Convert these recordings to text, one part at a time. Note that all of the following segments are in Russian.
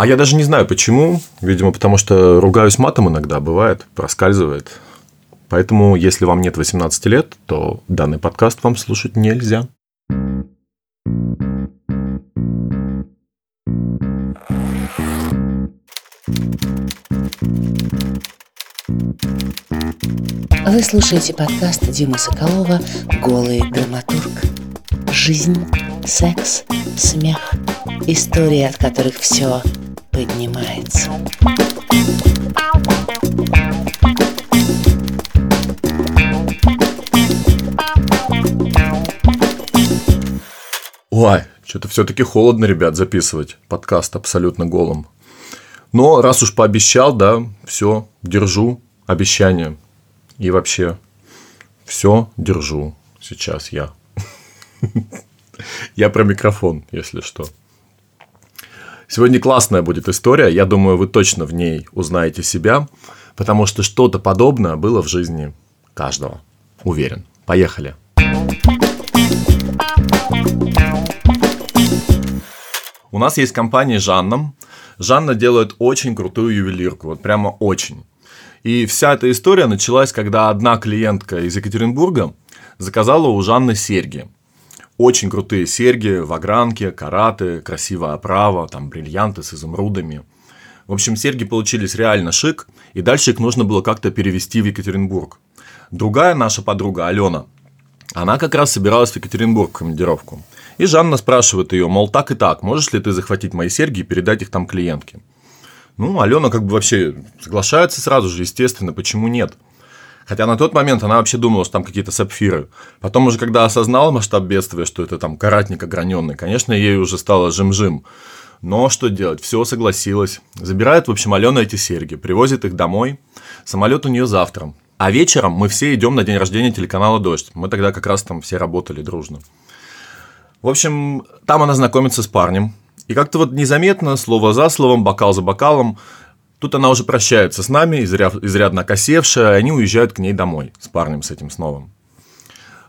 А я даже не знаю почему. Видимо, потому что ругаюсь матом иногда, бывает, проскальзывает. Поэтому, если вам нет 18 лет, то данный подкаст вам слушать нельзя. Вы слушаете подкаст Димы Соколова «Голый драматург». Жизнь, секс, смех. Истории, от которых все поднимается. Ой, что-то все-таки холодно, ребят, записывать подкаст абсолютно голым. Но раз уж пообещал, да, все, держу обещание. И вообще, все держу сейчас я. Я про микрофон, если что. Сегодня классная будет история. Я думаю, вы точно в ней узнаете себя, потому что что-то подобное было в жизни каждого. Уверен. Поехали. У нас есть компания Жанна. Жанна делает очень крутую ювелирку, вот прямо очень. И вся эта история началась, когда одна клиентка из Екатеринбурга заказала у Жанны серьги. Очень крутые серьги в огранке, караты, красивая оправа, там бриллианты с изумрудами. В общем, серьги получились реально шик, и дальше их нужно было как-то перевести в Екатеринбург. Другая наша подруга, Алена, она как раз собиралась в Екатеринбург в командировку. И Жанна спрашивает ее, мол, так и так, можешь ли ты захватить мои серьги и передать их там клиентке? Ну, Алена как бы вообще соглашается сразу же, естественно, почему нет? Хотя на тот момент она вообще думала, что там какие-то сапфиры. Потом уже, когда осознала масштаб бедствия, что это там каратник ограненный, конечно, ей уже стало жим-жим. Но что делать? Все согласилась. Забирает, в общем, Алена эти серьги, привозит их домой. Самолет у нее завтра. А вечером мы все идем на день рождения телеканала «Дождь». Мы тогда как раз там все работали дружно. В общем, там она знакомится с парнем. И как-то вот незаметно, слово за словом, бокал за бокалом, тут она уже прощается с нами, изряд, изрядно окосевшая, и они уезжают к ней домой с парнем, с этим с новым.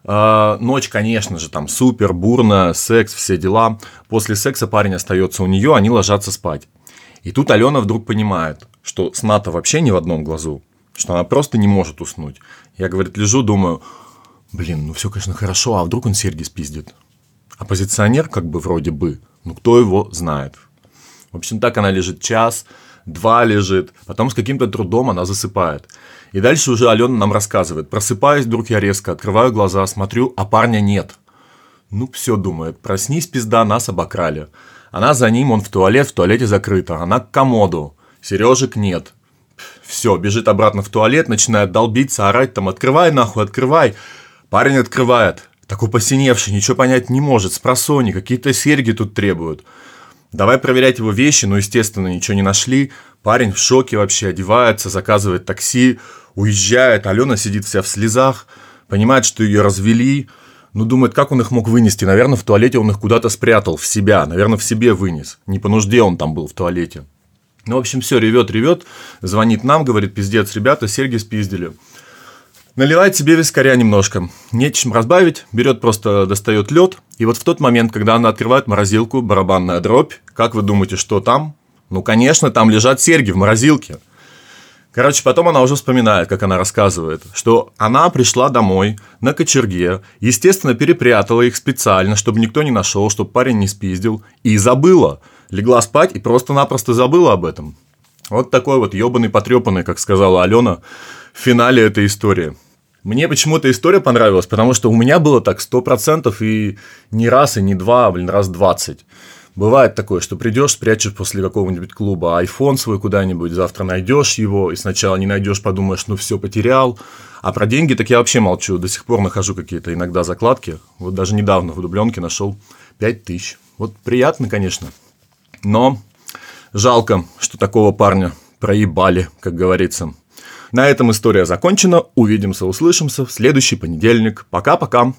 А, ночь, конечно же, там супер, бурно, секс, все дела. После секса парень остается у нее, они ложатся спать. И тут Алена вдруг понимает, что сна-то вообще не в одном глазу, что она просто не может уснуть. Я, говорит, лежу, думаю, блин, ну все, конечно, хорошо, а вдруг он серьги спиздит? Оппозиционер как бы вроде бы, ну кто его знает. В общем, так она лежит час, два лежит, потом с каким-то трудом она засыпает. И дальше уже Алена нам рассказывает. Просыпаюсь, вдруг я резко открываю глаза, смотрю, а парня нет. Ну, все думает, проснись, пизда, нас обокрали. Она за ним, он в туалет, в туалете закрыто. Она к комоду. Сережек нет. Все, бежит обратно в туалет, начинает долбиться, орать там, открывай нахуй, открывай. Парень открывает. Такой посиневший, ничего понять не может, с просони, какие-то серьги тут требуют. Давай проверять его вещи, но, естественно, ничего не нашли. Парень в шоке вообще, одевается, заказывает такси, уезжает. Алена сидит вся в слезах, понимает, что ее развели. Ну, думает, как он их мог вынести. Наверное, в туалете он их куда-то спрятал, в себя. Наверное, в себе вынес. Не по нужде он там был в туалете. Ну, в общем, все, ревет, ревет. Звонит нам, говорит, пиздец, ребята, серьги спиздили. Наливает себе вискаря немножко. Нечем разбавить, берет просто, достает лед. И вот в тот момент, когда она открывает морозилку, барабанная дробь, как вы думаете, что там? Ну, конечно, там лежат серьги в морозилке. Короче, потом она уже вспоминает, как она рассказывает, что она пришла домой на кочерге, естественно, перепрятала их специально, чтобы никто не нашел, чтобы парень не спиздил, и забыла. Легла спать и просто-напросто забыла об этом. Вот такой вот ебаный потрепанный, как сказала Алена, в финале этой истории. Мне почему-то история понравилась, потому что у меня было так сто процентов и не раз, и не два, а, блин, раз двадцать. Бывает такое, что придешь, спрячешь после какого-нибудь клуба iPhone свой куда-нибудь, завтра найдешь его, и сначала не найдешь, подумаешь, ну все, потерял. А про деньги так я вообще молчу, до сих пор нахожу какие-то иногда закладки. Вот даже недавно в дубленке нашел 5 тысяч. Вот приятно, конечно, но жалко, что такого парня проебали, как говорится. На этом история закончена. Увидимся, услышимся в следующий понедельник. Пока-пока.